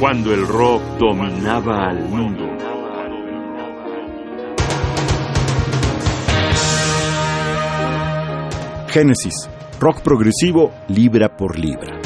cuando el rock dominaba al mundo. Génesis, rock progresivo libra por libra.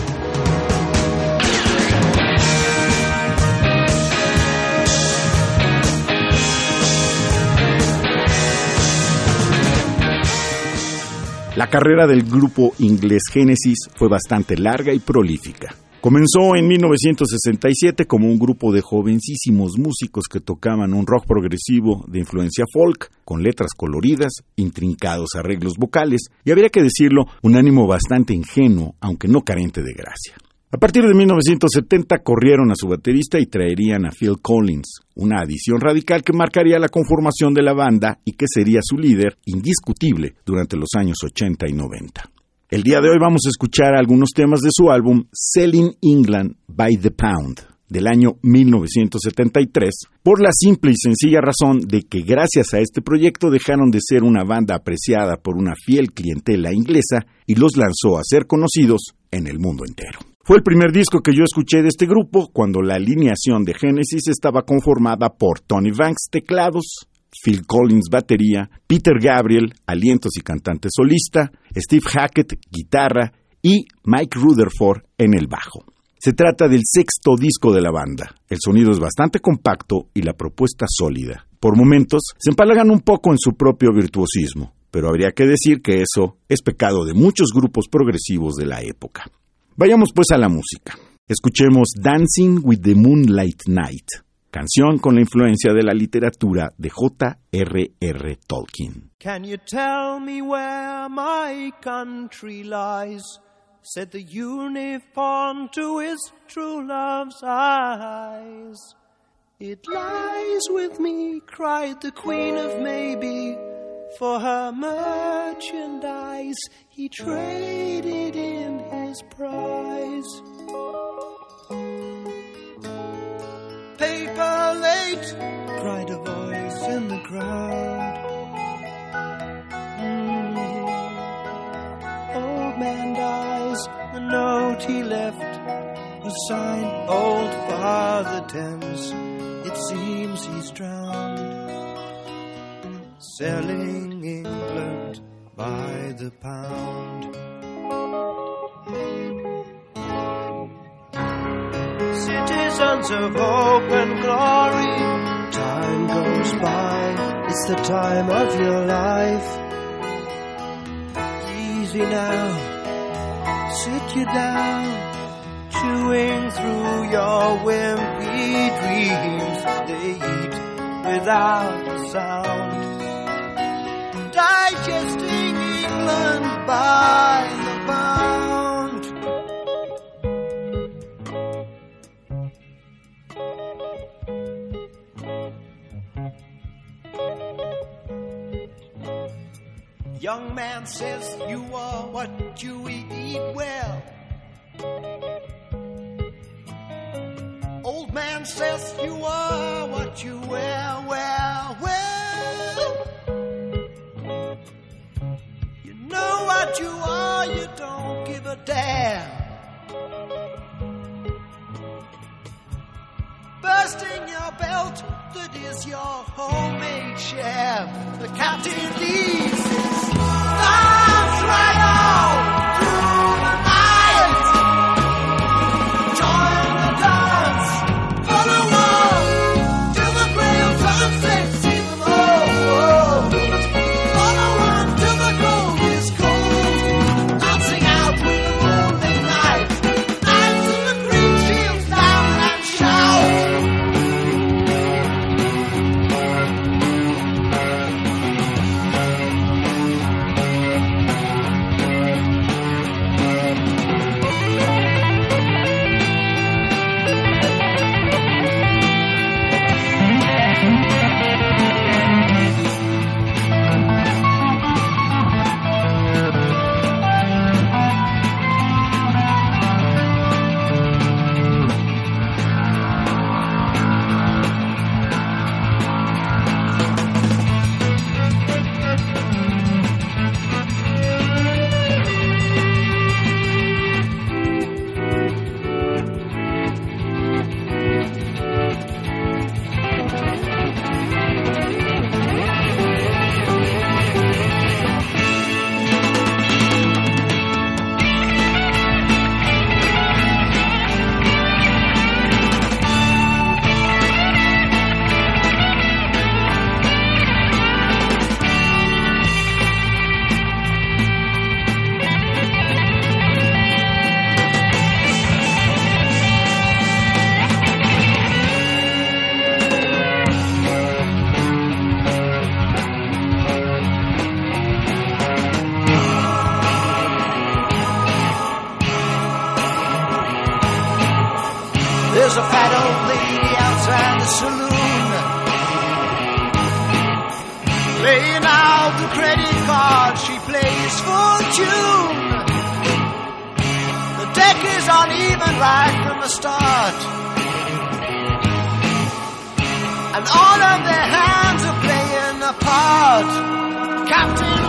La carrera del grupo inglés Genesis fue bastante larga y prolífica. Comenzó en 1967 como un grupo de jovencísimos músicos que tocaban un rock progresivo de influencia folk, con letras coloridas, intrincados arreglos vocales y, habría que decirlo, un ánimo bastante ingenuo, aunque no carente de gracia. A partir de 1970 corrieron a su baterista y traerían a Phil Collins, una adición radical que marcaría la conformación de la banda y que sería su líder indiscutible durante los años 80 y 90. El día de hoy vamos a escuchar algunos temas de su álbum Selling England by the Pound del año 1973, por la simple y sencilla razón de que gracias a este proyecto dejaron de ser una banda apreciada por una fiel clientela inglesa y los lanzó a ser conocidos en el mundo entero. Fue el primer disco que yo escuché de este grupo cuando la alineación de Genesis estaba conformada por Tony Banks teclados, Phil Collins batería, Peter Gabriel alientos y cantante solista, Steve Hackett guitarra y Mike Rutherford en el bajo. Se trata del sexto disco de la banda. El sonido es bastante compacto y la propuesta sólida. Por momentos se empalagan un poco en su propio virtuosismo, pero habría que decir que eso es pecado de muchos grupos progresivos de la época. Vayamos pues a la música. Escuchemos Dancing with the Moonlight Night, canción con la influencia de la literatura de J.R.R. Tolkien. Can you tell me where my country lies? Said the uniform to his true love's eyes. It lies with me, cried the Queen of Maybe. For her merchandise, he traded in his prize. Cried a voice in the crowd. Mm. Old man dies, the note he left was signed Old Father Thames. It seems he's drowned selling England by the pound. Citizens of hope and glory, it's the time of your life. Easy now, sit you down, chewing through your wimpy dreams. They eat without sound says you are what you eat well. Old man says you are what you wear well, well. You know what you are, you don't give a damn. Bursting your belt, that is your homemade sham. The captain leaves plays for tune. The deck is uneven right from the start. And all of their hands are playing a part. Captain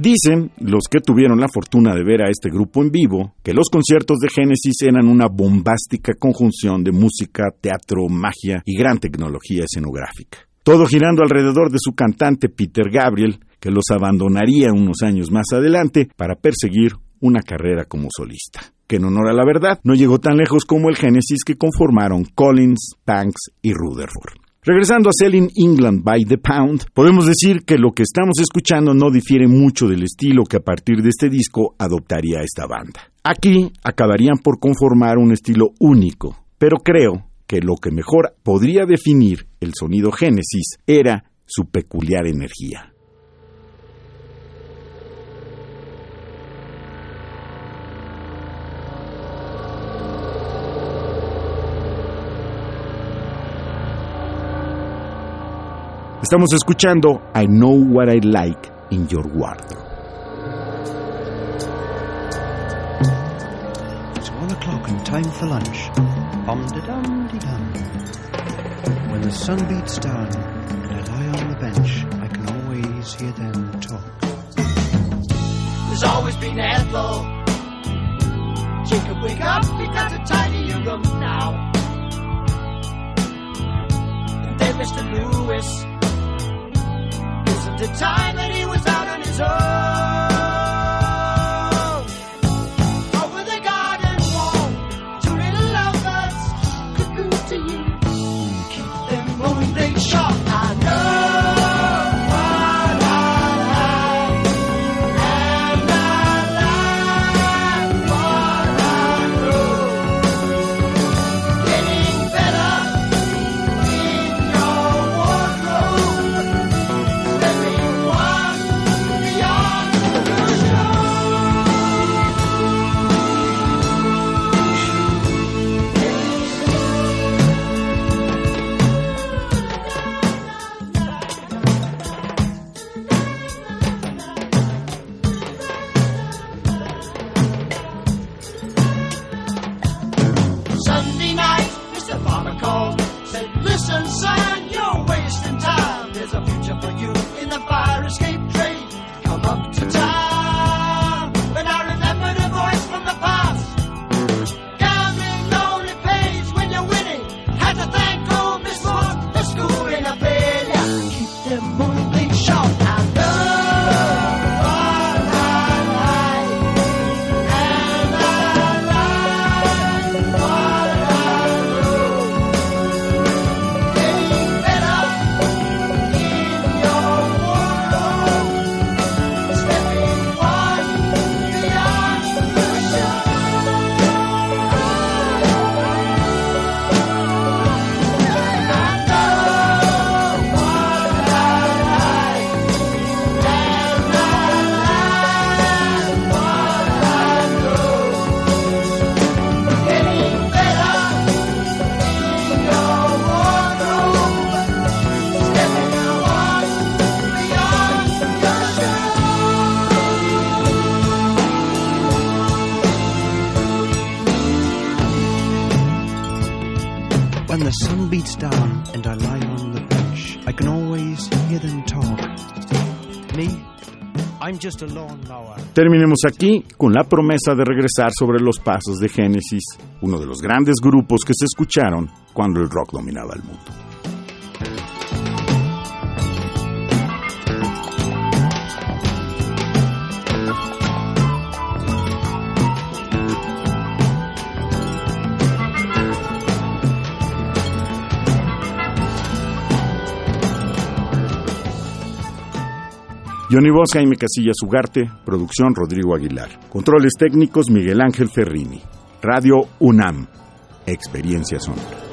Dicen los que tuvieron la fortuna de ver a este grupo en vivo que los conciertos de Genesis eran una bombástica conjunción de música, teatro, magia y gran tecnología escenográfica. Todo girando alrededor de su cantante Peter Gabriel, que los abandonaría unos años más adelante para perseguir una carrera como solista. Que en honor a la verdad no llegó tan lejos como el Genesis que conformaron Collins, Banks y Rutherford. Regresando a Selling England by the Pound, podemos decir que lo que estamos escuchando no difiere mucho del estilo que a partir de este disco adoptaría esta banda. Aquí acabarían por conformar un estilo único, pero creo que lo que mejor podría definir el sonido Génesis era su peculiar energía. Estamos escuchando I Know What I Like in Your Wardrobe. It's one o'clock and time for lunch. Bum de dum de dum. When the sun beats down and I lie on the bench, I can always hear them talk. There's always been Ethel. Jacob, wake up, we got a tiny room now. And then Mr. Lewis. Isn't time that he was out on his own? Terminemos aquí con la promesa de regresar sobre los pasos de Genesis, uno de los grandes grupos que se escucharon cuando el rock dominaba el mundo. Johnny Bosca, Jaime Casillas Ugarte, producción Rodrigo Aguilar. Controles técnicos Miguel Ángel Ferrini. Radio UNAM. Experiencia sonora.